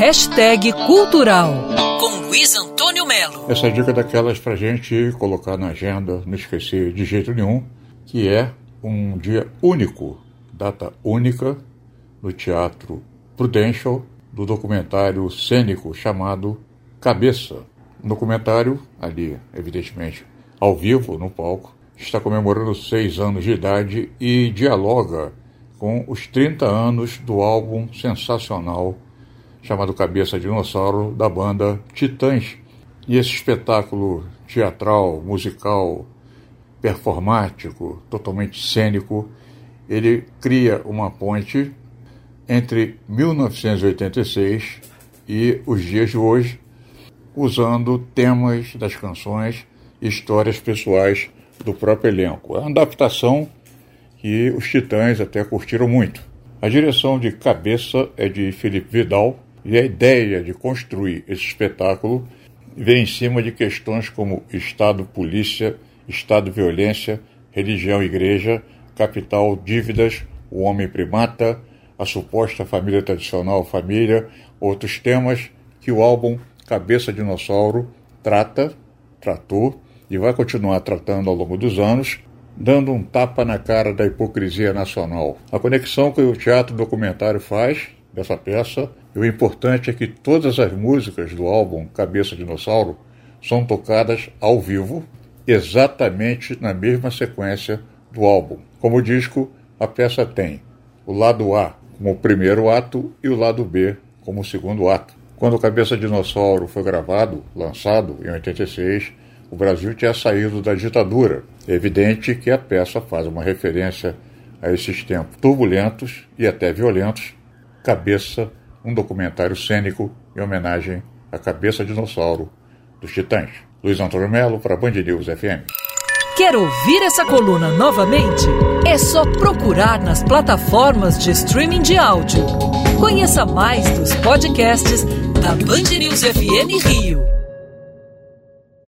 Hashtag Cultural, com Luiz Antônio Melo. Essa é dica daquelas pra gente colocar na agenda, não esquecer de jeito nenhum, que é um dia único, data única, no Teatro Prudential, do documentário cênico chamado Cabeça. Um documentário, ali, evidentemente, ao vivo, no palco, está comemorando seis anos de idade e dialoga com os 30 anos do álbum sensacional chamado Cabeça Dinossauro, da banda Titãs. E esse espetáculo teatral, musical, performático, totalmente cênico, ele cria uma ponte entre 1986 e os dias de hoje, usando temas das canções e histórias pessoais do próprio elenco. É uma adaptação que os Titãs até curtiram muito. A direção de cabeça é de Felipe Vidal e a ideia de construir esse espetáculo vem em cima de questões como Estado, polícia, Estado, violência, religião, igreja, capital, dívidas, o homem primata, a suposta família tradicional, família, outros temas que o álbum Cabeça Dinossauro trata, tratou e vai continuar tratando ao longo dos anos, dando um tapa na cara da hipocrisia nacional. A conexão que o teatro documentário faz dessa peça, e o importante é que todas as músicas do álbum Cabeça Dinossauro são tocadas ao vivo, exatamente na mesma sequência do álbum. Como disco, a peça tem o lado A como primeiro ato e o lado B como segundo ato. Quando Cabeça Dinossauro foi gravado, lançado em 86, o Brasil tinha saído da ditadura. É evidente que a peça faz uma referência a esses tempos turbulentos e até violentos. Cabeça, um documentário cênico em homenagem à Cabeça Dinossauro dos Titãs. Luiz Antônio Melo para Band News FM. Quer ouvir essa coluna novamente? É só procurar nas plataformas de streaming de áudio. Conheça mais dos podcasts da Band News FM Rio.